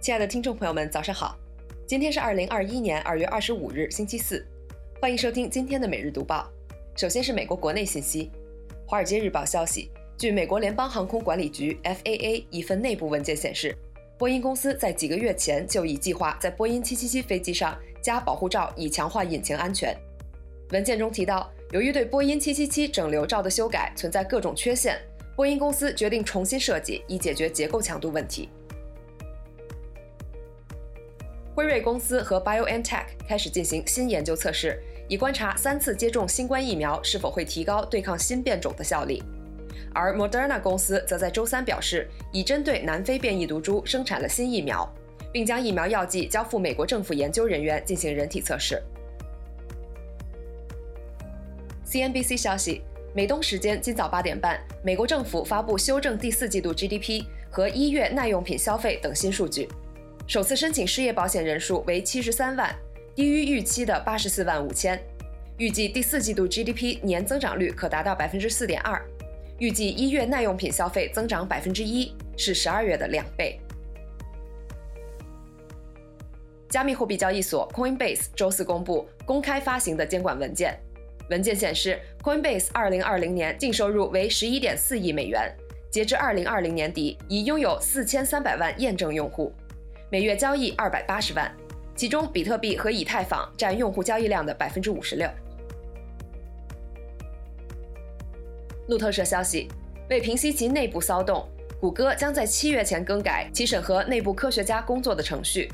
亲爱的听众朋友们，早上好！今天是二零二一年二月二十五日，星期四，欢迎收听今天的每日读报。首先是美国国内信息，《华尔街日报》消息，据美国联邦航空管理局 （FAA） 一份内部文件显示，波音公司在几个月前就已计划在波音777飞机上加保护罩，以强化引擎安全。文件中提到，由于对波音777整流罩的修改存在各种缺陷，波音公司决定重新设计，以解决结构强度问题。辉瑞公司和 BioNTech 开始进行新研究测试，以观察三次接种新冠疫苗是否会提高对抗新变种的效力。而 Moderna 公司则在周三表示，已针对南非变异毒株生产了新疫苗，并将疫苗药剂交付美国政府研究人员进行人体测试。CNBC 消息，美东时间今早八点半，美国政府发布修正第四季度 GDP 和一月耐用品消费等新数据。首次申请失业保险人数为七十三万，低于预期的八十四万五千。预计第四季度 GDP 年增长率可达到百分之四点二。预计一月耐用品消费增长百分之一，是十二月的两倍。加密货币交易所 Coinbase 周四公布公开发行的监管文件，文件显示，Coinbase 二零二零年净收入为十一点四亿美元，截至二零二零年底已拥有四千三百万验证用户。每月交易二百八十万，其中比特币和以太坊占用户交易量的百分之五十六。路透社消息，为平息其内部骚动，谷歌将在七月前更改其审核内部科学家工作的程序。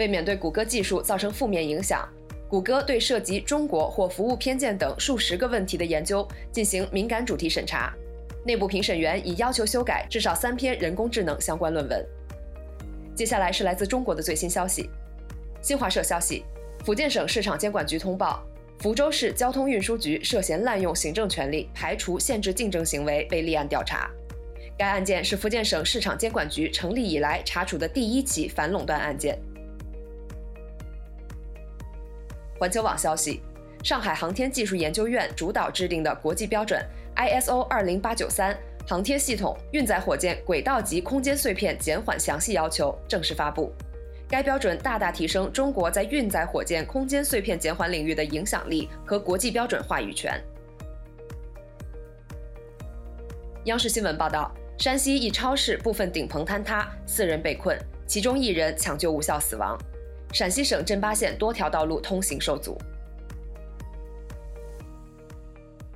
为免对谷歌技术造成负面影响，谷歌对涉及中国或服务偏见等数十个问题的研究进行敏感主题审查。内部评审员已要求修改至少三篇人工智能相关论文。接下来是来自中国的最新消息。新华社消息，福建省市场监管局通报，福州市交通运输局涉嫌滥用行政权力排除限制竞争行为被立案调查。该案件是福建省市场监管局成立以来查处的第一起反垄断案件。环球网消息，上海航天技术研究院主导制定的国际标准 ISO 二零八九三。航天系统运载火箭轨道及空间碎片减缓详细要求正式发布。该标准大大提升中国在运载火箭空间碎片减缓领域的影响力和国际标准话语权。央视新闻报道：山西一超市部分顶棚坍塌，四人被困，其中一人抢救无效死亡。陕西省镇巴县多条道路通行受阻。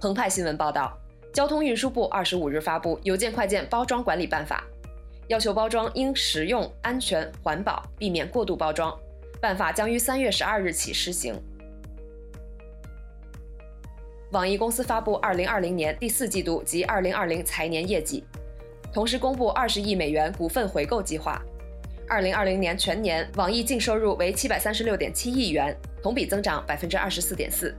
澎湃新闻报道。交通运输部二十五日发布《邮件快件包装管理办法》，要求包装应实用、安全、环保，避免过度包装。办法将于三月十二日起施行。网易公司发布二零二零年第四季度及二零二零财年业绩，同时公布二十亿美元股份回购计划。二零二零年全年，网易净收入为七百三十六点七亿元，同比增长百分之二十四点四。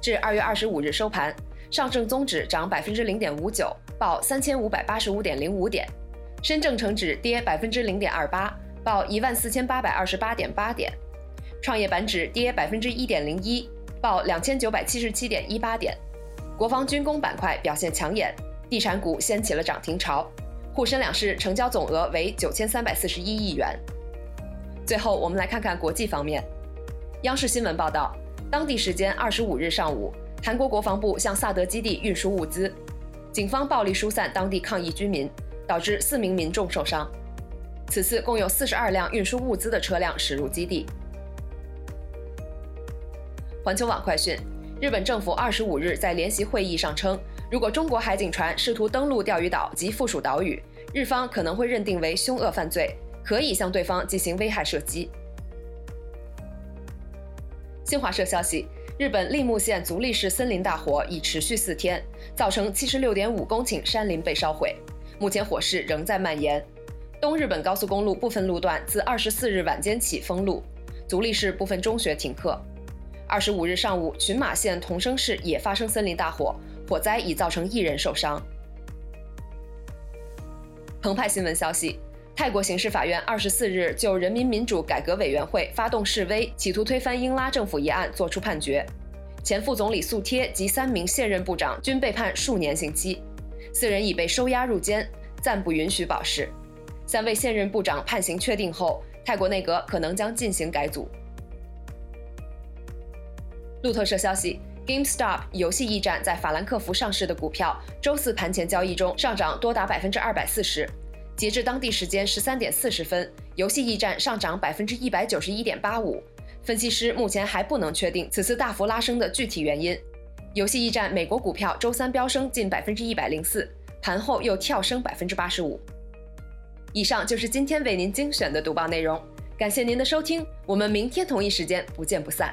至二月二十五日收盘，上证综指涨百分之零点五九，报三千五百八十五点零五点；深证成指跌百分之零点二八，报一万四千八百二十八点八点；创业板指跌百分之一点零一，报两千九百七十七点一八点。国防军工板块表现抢眼，地产股掀起了涨停潮，沪深两市成交总额为九千三百四十一亿元。最后，我们来看看国际方面，央视新闻报道。当地时间二十五日上午，韩国国防部向萨德基地运输物资，警方暴力疏散当地抗议居民，导致四名民众受伤。此次共有四十二辆运输物资的车辆驶入基地。环球网快讯：日本政府二十五日在联席会议上称，如果中国海警船试图登陆钓鱼岛及附属岛屿，日方可能会认定为凶恶犯罪，可以向对方进行危害射击。新华社消息，日本立木县足利市森林大火已持续四天，造成七十六点五公顷山林被烧毁，目前火势仍在蔓延。东日本高速公路部分路段自二十四日晚间起封路，足利市部分中学停课。二十五日上午，群马县同生市也发生森林大火，火灾已造成一人受伤。澎湃新闻消息。泰国刑事法院二十四日就人民民主改革委员会发动示威，企图推翻英拉政府一案作出判决。前副总理素贴及三名现任部长均被判数年刑期，四人已被收押入监，暂不允许保释。三位现任部长判刑确定后，泰国内阁可能将进行改组。路透社消息，GameStop 游戏驿站在法兰克福上市的股票，周四盘前交易中上涨多达百分之二百四十。截至当地时间十三点四十分，游戏驿站上涨百分之一百九十一点八五。分析师目前还不能确定此次大幅拉升的具体原因。游戏驿站美国股票周三飙升近百分之一百零四，盘后又跳升百分之八十五。以上就是今天为您精选的读报内容，感谢您的收听，我们明天同一时间不见不散。